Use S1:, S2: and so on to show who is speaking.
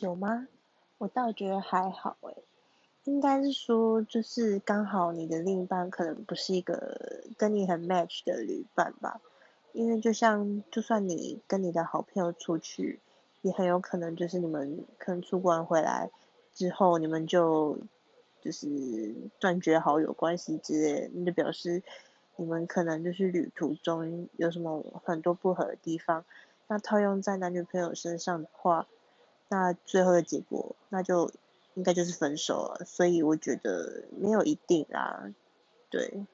S1: 有吗？我倒觉得还好诶，应该是说就是刚好你的另一半可能不是一个跟你很 match 的旅伴吧，因为就像就算你跟你的好朋友出去，也很有可能就是你们可能出关回来之后，你们就就是断绝好友关系之类，那就表示你们可能就是旅途中有什么很多不合的地方。那套用在男女朋友身上的话，那最后的结果那就应该就是分手了。所以我觉得没有一定啦，对。